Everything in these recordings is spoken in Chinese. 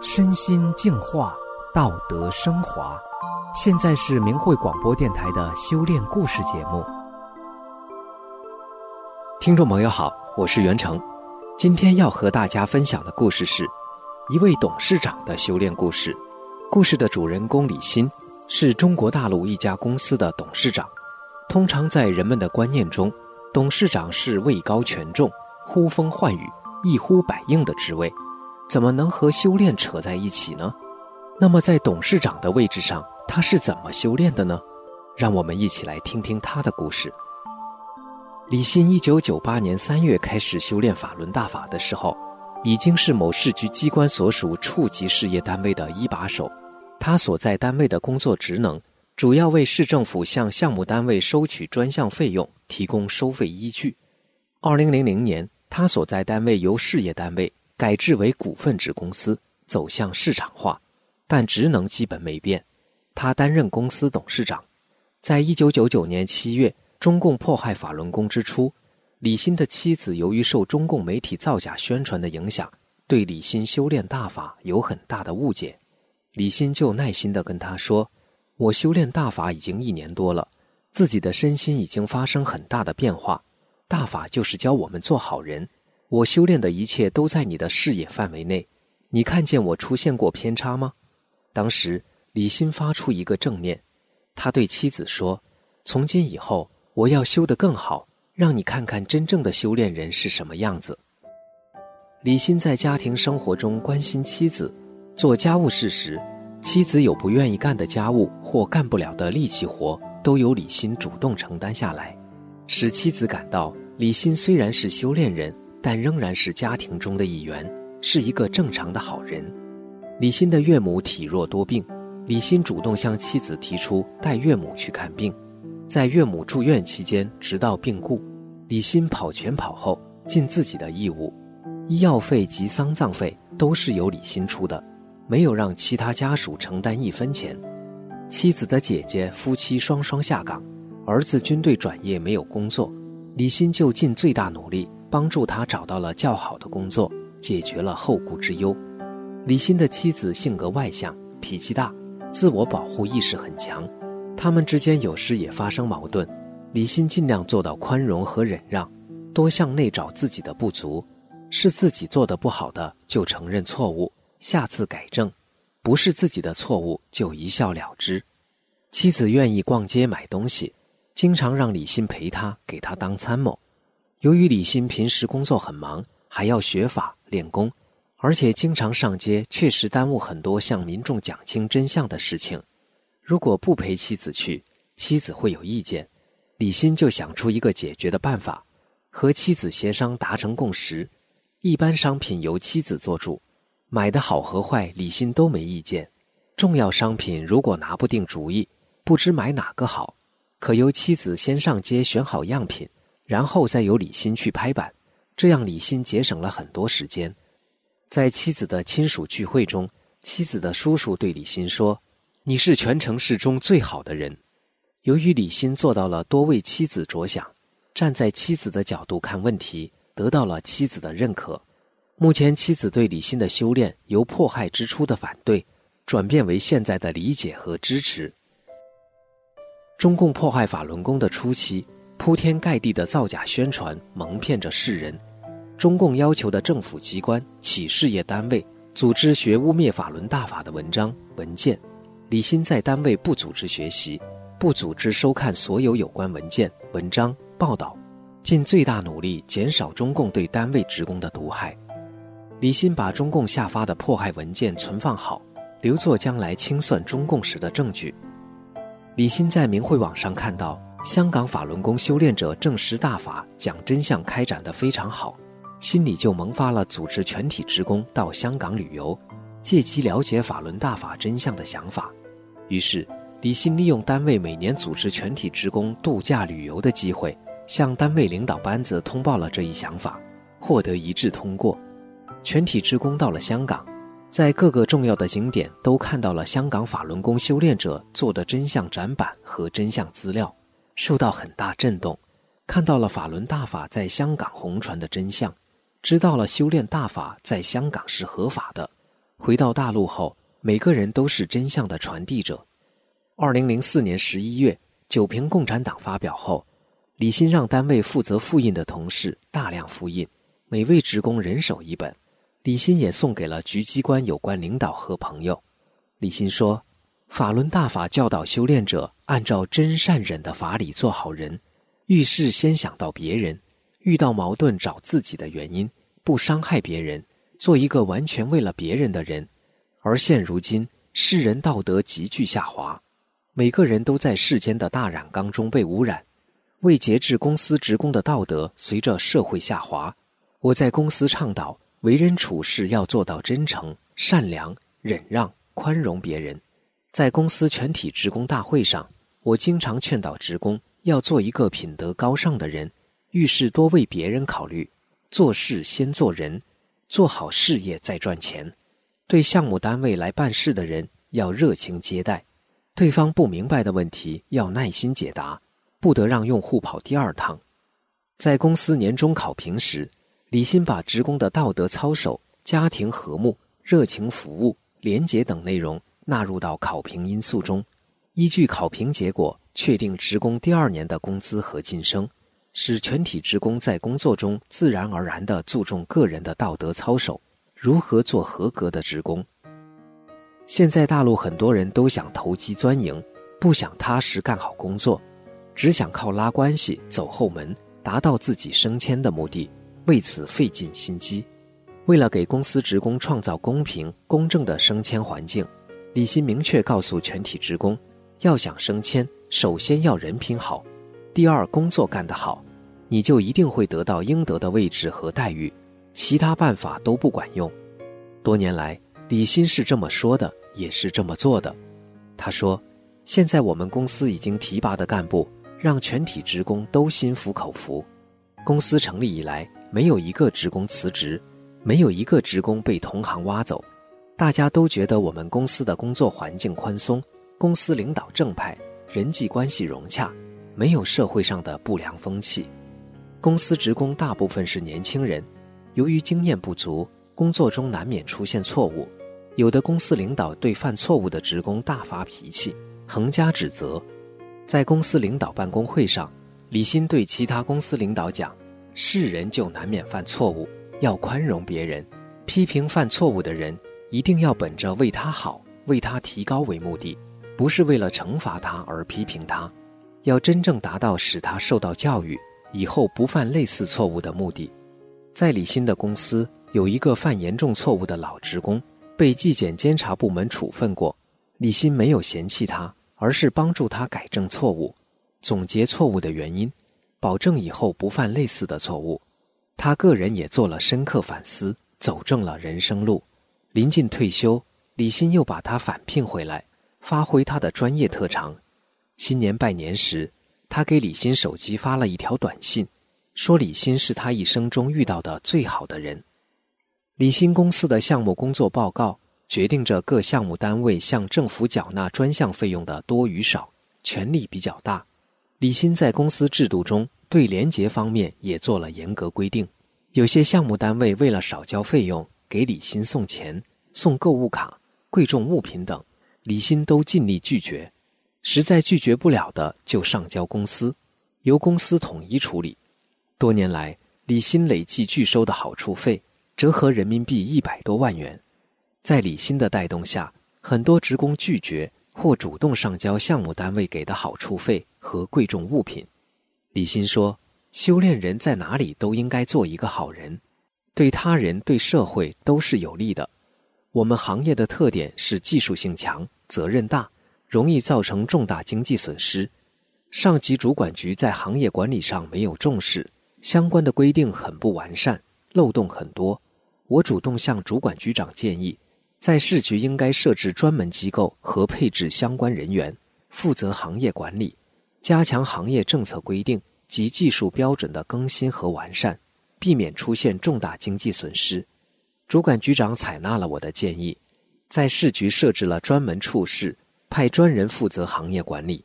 身心净化，道德升华。现在是明慧广播电台的修炼故事节目。听众朋友好，我是袁成，今天要和大家分享的故事是一位董事长的修炼故事。故事的主人公李欣是中国大陆一家公司的董事长。通常在人们的观念中，董事长是位高权重、呼风唤雨、一呼百应的职位。怎么能和修炼扯在一起呢？那么在董事长的位置上，他是怎么修炼的呢？让我们一起来听听他的故事。李欣一九九八年三月开始修炼法轮大法的时候，已经是某市局机关所属处级事业单位的一把手。他所在单位的工作职能，主要为市政府向项目单位收取专项费用提供收费依据。二零零零年，他所在单位由事业单位。改制为股份制公司，走向市场化，但职能基本没变。他担任公司董事长。在一九九九年七月，中共迫害法轮功之初，李欣的妻子由于受中共媒体造假宣传的影响，对李欣修炼大法有很大的误解。李欣就耐心地跟他说：“我修炼大法已经一年多了，自己的身心已经发生很大的变化。大法就是教我们做好人。”我修炼的一切都在你的视野范围内，你看见我出现过偏差吗？当时李欣发出一个正念，他对妻子说：“从今以后，我要修得更好，让你看看真正的修炼人是什么样子。”李欣在家庭生活中关心妻子，做家务事时，妻子有不愿意干的家务或干不了的力气活，都由李欣主动承担下来，使妻子感到李欣虽然是修炼人。但仍然是家庭中的一员，是一个正常的好人。李欣的岳母体弱多病，李欣主动向妻子提出带岳母去看病。在岳母住院期间，直到病故，李欣跑前跑后，尽自己的义务，医药费及丧葬费都是由李欣出的，没有让其他家属承担一分钱。妻子的姐姐夫妻双双下岗，儿子军队转业没有工作，李欣就尽最大努力。帮助他找到了较好的工作，解决了后顾之忧。李欣的妻子性格外向，脾气大，自我保护意识很强。他们之间有时也发生矛盾。李欣尽量做到宽容和忍让，多向内找自己的不足，是自己做的不好的就承认错误，下次改正；不是自己的错误就一笑了之。妻子愿意逛街买东西，经常让李欣陪她，给她当参谋。由于李欣平时工作很忙，还要学法练功，而且经常上街，确实耽误很多向民众讲清真相的事情。如果不陪妻子去，妻子会有意见。李欣就想出一个解决的办法，和妻子协商达成共识。一般商品由妻子做主，买的好和坏，李欣都没意见。重要商品如果拿不定主意，不知买哪个好，可由妻子先上街选好样品。然后再由李欣去拍板，这样李欣节省了很多时间。在妻子的亲属聚会中，妻子的叔叔对李欣说：“你是全城市中最好的人。”由于李欣做到了多为妻子着想，站在妻子的角度看问题，得到了妻子的认可。目前，妻子对李欣的修炼由迫害之初的反对，转变为现在的理解和支持。中共迫害法轮功的初期。铺天盖地的造假宣传蒙骗着世人，中共要求的政府机关、企事业单位组织学污蔑法轮大法的文章文件。李欣在单位不组织学习，不组织收看所有有关文件、文章报道，尽最大努力减少中共对单位职工的毒害。李欣把中共下发的迫害文件存放好，留作将来清算中共时的证据。李欣在明慧网上看到。香港法轮功修炼者证实大法讲真相开展得非常好，心里就萌发了组织全体职工到香港旅游，借机了解法轮大法真相的想法。于是，李欣利用单位每年组织全体职工度假旅游的机会，向单位领导班子通报了这一想法，获得一致通过。全体职工到了香港，在各个重要的景点都看到了香港法轮功修炼者做的真相展板和真相资料。受到很大震动，看到了法轮大法在香港红传的真相，知道了修炼大法在香港是合法的。回到大陆后，每个人都是真相的传递者。二零零四年十一月，《九评共产党》发表后，李欣让单位负责复印的同事大量复印，每位职工人手一本。李欣也送给了局机关有关领导和朋友。李欣说：“法轮大法教导修炼者按照真善忍的法理做好人，遇事先想到别人，遇到矛盾找自己的原因，不伤害别人，做一个完全为了别人的人。而现如今，世人道德急剧下滑，每个人都在世间的大染缸中被污染。为节制公司职工的道德随着社会下滑，我在公司倡导。”为人处事要做到真诚、善良、忍让、宽容别人。在公司全体职工大会上，我经常劝导职工要做一个品德高尚的人，遇事多为别人考虑，做事先做人，做好事业再赚钱。对项目单位来办事的人要热情接待，对方不明白的问题要耐心解答，不得让用户跑第二趟。在公司年终考评时，李欣把职工的道德操守、家庭和睦、热情服务、廉洁等内容纳入到考评因素中，依据考评结果确定职工第二年的工资和晋升，使全体职工在工作中自然而然地注重个人的道德操守，如何做合格的职工。现在大陆很多人都想投机钻营，不想踏实干好工作，只想靠拉关系、走后门，达到自己升迁的目的。为此费尽心机，为了给公司职工创造公平公正的升迁环境，李欣明确告诉全体职工，要想升迁，首先要人品好，第二工作干得好，你就一定会得到应得的位置和待遇，其他办法都不管用。多年来，李欣是这么说的，也是这么做的。他说：“现在我们公司已经提拔的干部，让全体职工都心服口服。公司成立以来。”没有一个职工辞职，没有一个职工被同行挖走，大家都觉得我们公司的工作环境宽松，公司领导正派，人际关系融洽，没有社会上的不良风气。公司职工大部分是年轻人，由于经验不足，工作中难免出现错误，有的公司领导对犯错误的职工大发脾气，横加指责。在公司领导办公会上，李欣对其他公司领导讲。是人就难免犯错误，要宽容别人。批评犯错误的人，一定要本着为他好、为他提高为目的，不是为了惩罚他而批评他，要真正达到使他受到教育，以后不犯类似错误的目的。在李欣的公司，有一个犯严重错误的老职工，被纪检监察部门处分过。李欣没有嫌弃他，而是帮助他改正错误，总结错误的原因。保证以后不犯类似的错误，他个人也做了深刻反思，走正了人生路。临近退休，李欣又把他返聘回来，发挥他的专业特长。新年拜年时，他给李欣手机发了一条短信，说李欣是他一生中遇到的最好的人。李欣公司的项目工作报告决定着各项目单位向政府缴纳专项费用的多与少，权力比较大。李欣在公司制度中对廉洁方面也做了严格规定，有些项目单位为了少交费用，给李欣送钱、送购物卡、贵重物品等，李欣都尽力拒绝。实在拒绝不了的，就上交公司，由公司统一处理。多年来，李欣累计拒收的好处费折合人民币一百多万元。在李欣的带动下，很多职工拒绝或主动上交项目单位给的好处费。和贵重物品，李欣说：“修炼人在哪里都应该做一个好人，对他人、对社会都是有利的。我们行业的特点是技术性强、责任大，容易造成重大经济损失。上级主管局在行业管理上没有重视，相关的规定很不完善，漏洞很多。我主动向主管局长建议，在市局应该设置专门机构和配置相关人员，负责行业管理。”加强行业政策规定及技术标准的更新和完善，避免出现重大经济损失。主管局长采纳了我的建议，在市局设置了专门处室，派专人负责行业管理。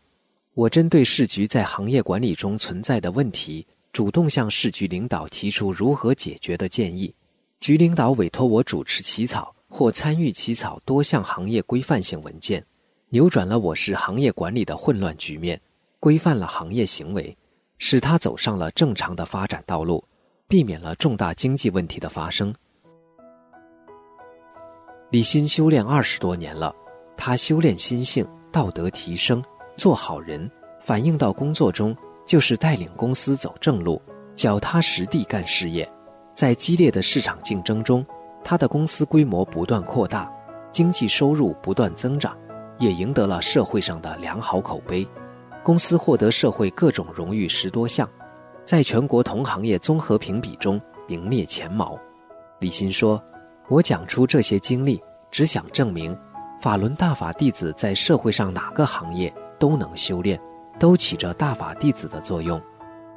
我针对市局在行业管理中存在的问题，主动向市局领导提出如何解决的建议。局领导委托我主持起草或参与起草多项行业规范性文件，扭转了我市行业管理的混乱局面，规范了行业行为，使它走上了正常的发展道路，避免了重大经济问题的发生。李欣修炼二十多年了，他修炼心性，道德提升。做好人，反映到工作中就是带领公司走正路，脚踏实地干事业。在激烈的市场竞争中，他的公司规模不断扩大，经济收入不断增长，也赢得了社会上的良好口碑。公司获得社会各种荣誉十多项，在全国同行业综合评比中名列前茅。李欣说：“我讲出这些经历，只想证明，法轮大法弟子在社会上哪个行业。”都能修炼，都起着大法弟子的作用。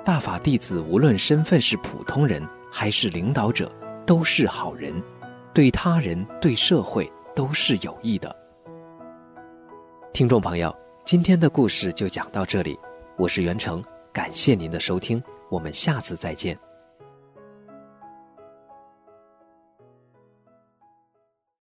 大法弟子无论身份是普通人还是领导者，都是好人，对他人对社会都是有益的。听众朋友，今天的故事就讲到这里，我是袁成，感谢您的收听，我们下次再见。